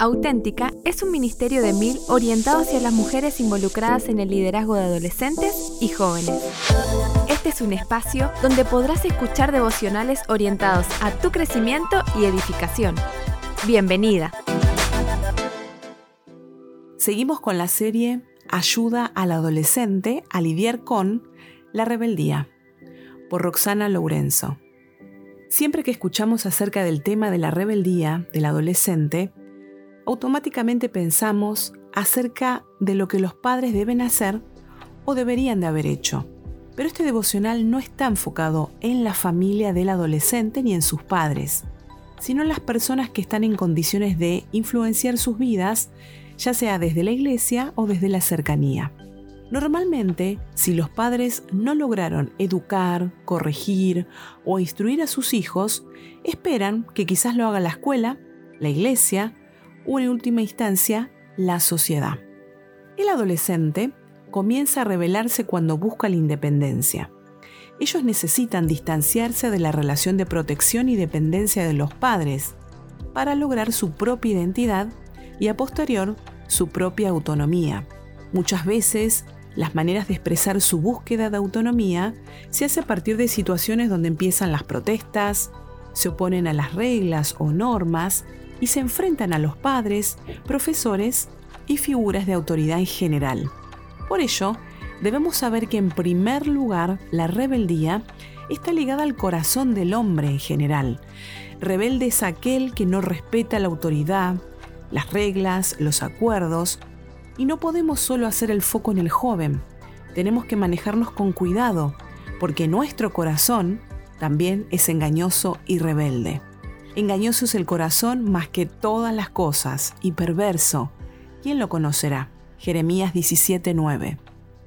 Auténtica es un ministerio de mil orientado hacia las mujeres involucradas en el liderazgo de adolescentes y jóvenes. Este es un espacio donde podrás escuchar devocionales orientados a tu crecimiento y edificación. Bienvenida. Seguimos con la serie Ayuda al adolescente a lidiar con la rebeldía por Roxana Lourenzo. Siempre que escuchamos acerca del tema de la rebeldía del adolescente, automáticamente pensamos acerca de lo que los padres deben hacer o deberían de haber hecho. Pero este devocional no está enfocado en la familia del adolescente ni en sus padres, sino en las personas que están en condiciones de influenciar sus vidas, ya sea desde la iglesia o desde la cercanía. Normalmente, si los padres no lograron educar, corregir o instruir a sus hijos, esperan que quizás lo haga la escuela, la iglesia o en última instancia la sociedad. El adolescente comienza a rebelarse cuando busca la independencia. Ellos necesitan distanciarse de la relación de protección y dependencia de los padres para lograr su propia identidad y a posterior su propia autonomía. Muchas veces las maneras de expresar su búsqueda de autonomía se hace a partir de situaciones donde empiezan las protestas, se oponen a las reglas o normas y se enfrentan a los padres, profesores y figuras de autoridad en general. Por ello, debemos saber que en primer lugar la rebeldía está ligada al corazón del hombre en general. Rebelde es aquel que no respeta la autoridad, las reglas, los acuerdos, y no podemos solo hacer el foco en el joven. Tenemos que manejarnos con cuidado, porque nuestro corazón también es engañoso y rebelde. Engañoso es el corazón más que todas las cosas y perverso. ¿Quién lo conocerá? Jeremías 17:9.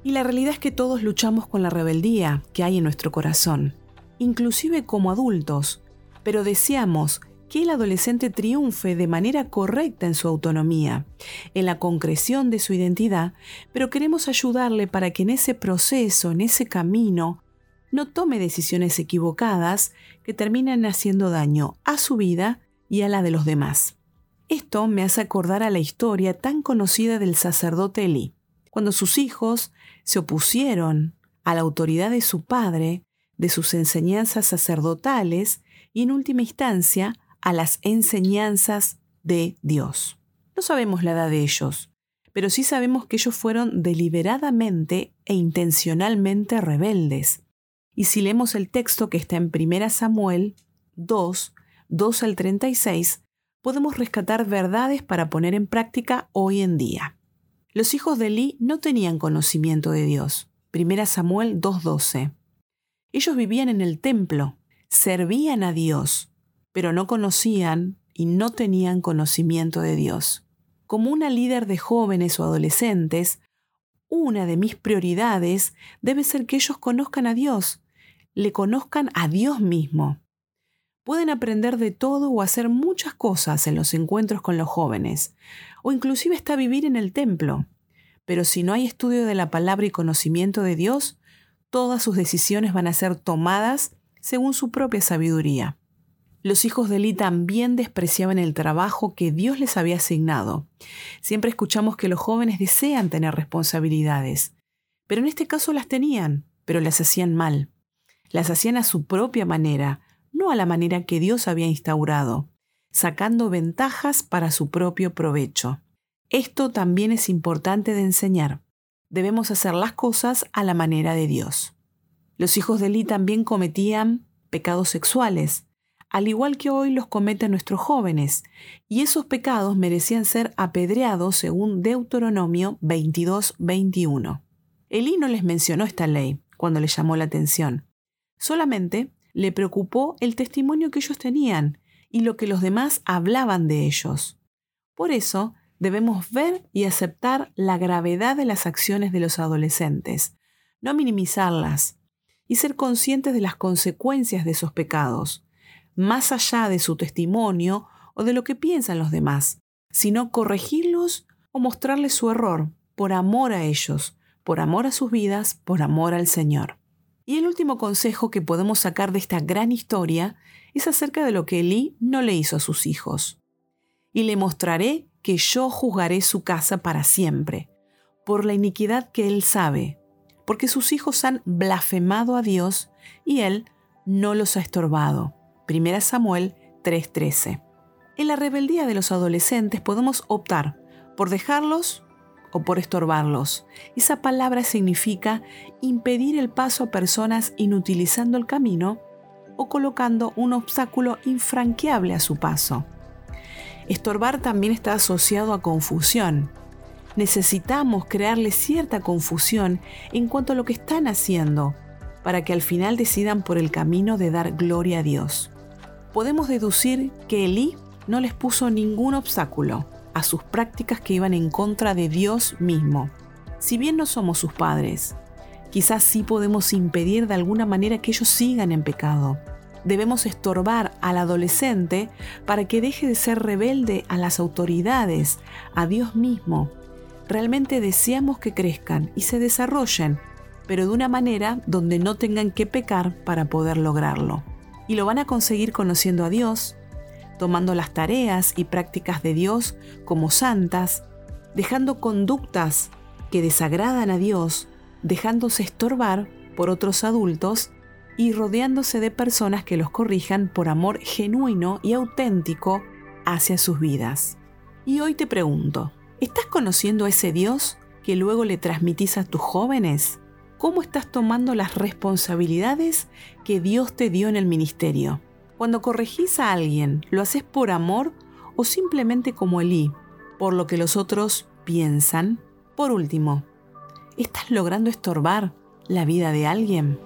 Y la realidad es que todos luchamos con la rebeldía que hay en nuestro corazón, inclusive como adultos, pero deseamos que el adolescente triunfe de manera correcta en su autonomía, en la concreción de su identidad, pero queremos ayudarle para que en ese proceso, en ese camino, no tome decisiones equivocadas que terminan haciendo daño a su vida y a la de los demás. Esto me hace acordar a la historia tan conocida del sacerdote Elí, cuando sus hijos se opusieron a la autoridad de su padre, de sus enseñanzas sacerdotales y en última instancia a las enseñanzas de Dios. No sabemos la edad de ellos, pero sí sabemos que ellos fueron deliberadamente e intencionalmente rebeldes y si leemos el texto que está en 1 Samuel 2, 2 al 36, podemos rescatar verdades para poner en práctica hoy en día. Los hijos de Eli no tenían conocimiento de Dios. 1 Samuel 2.12. Ellos vivían en el templo, servían a Dios, pero no conocían y no tenían conocimiento de Dios. Como una líder de jóvenes o adolescentes, una de mis prioridades debe ser que ellos conozcan a Dios le conozcan a Dios mismo. Pueden aprender de todo o hacer muchas cosas en los encuentros con los jóvenes, o inclusive hasta vivir en el templo. Pero si no hay estudio de la palabra y conocimiento de Dios, todas sus decisiones van a ser tomadas según su propia sabiduría. Los hijos de Eli también despreciaban el trabajo que Dios les había asignado. Siempre escuchamos que los jóvenes desean tener responsabilidades, pero en este caso las tenían, pero las hacían mal las hacían a su propia manera, no a la manera que Dios había instaurado, sacando ventajas para su propio provecho. Esto también es importante de enseñar. Debemos hacer las cosas a la manera de Dios. Los hijos de Eli también cometían pecados sexuales, al igual que hoy los cometen nuestros jóvenes, y esos pecados merecían ser apedreados según Deuteronomio 22-21. Elí no les mencionó esta ley cuando le llamó la atención, Solamente le preocupó el testimonio que ellos tenían y lo que los demás hablaban de ellos. Por eso debemos ver y aceptar la gravedad de las acciones de los adolescentes, no minimizarlas, y ser conscientes de las consecuencias de esos pecados, más allá de su testimonio o de lo que piensan los demás, sino corregirlos o mostrarles su error, por amor a ellos, por amor a sus vidas, por amor al Señor. Y el último consejo que podemos sacar de esta gran historia es acerca de lo que Elí no le hizo a sus hijos. Y le mostraré que yo juzgaré su casa para siempre, por la iniquidad que él sabe, porque sus hijos han blasfemado a Dios y él no los ha estorbado. 1 Samuel 3:13. En la rebeldía de los adolescentes podemos optar por dejarlos o por estorbarlos. Esa palabra significa impedir el paso a personas inutilizando el camino o colocando un obstáculo infranqueable a su paso. Estorbar también está asociado a confusión. Necesitamos crearle cierta confusión en cuanto a lo que están haciendo, para que al final decidan por el camino de dar gloria a Dios. Podemos deducir que Elí no les puso ningún obstáculo a sus prácticas que iban en contra de Dios mismo. Si bien no somos sus padres, quizás sí podemos impedir de alguna manera que ellos sigan en pecado. Debemos estorbar al adolescente para que deje de ser rebelde a las autoridades, a Dios mismo. Realmente deseamos que crezcan y se desarrollen, pero de una manera donde no tengan que pecar para poder lograrlo. Y lo van a conseguir conociendo a Dios, tomando las tareas y prácticas de Dios como santas, dejando conductas que desagradan a Dios, dejándose estorbar por otros adultos y rodeándose de personas que los corrijan por amor genuino y auténtico hacia sus vidas. Y hoy te pregunto, ¿estás conociendo a ese Dios que luego le transmitís a tus jóvenes? ¿Cómo estás tomando las responsabilidades que Dios te dio en el ministerio? Cuando corregís a alguien, ¿lo haces por amor o simplemente como Elí, por lo que los otros piensan? Por último, ¿estás logrando estorbar la vida de alguien?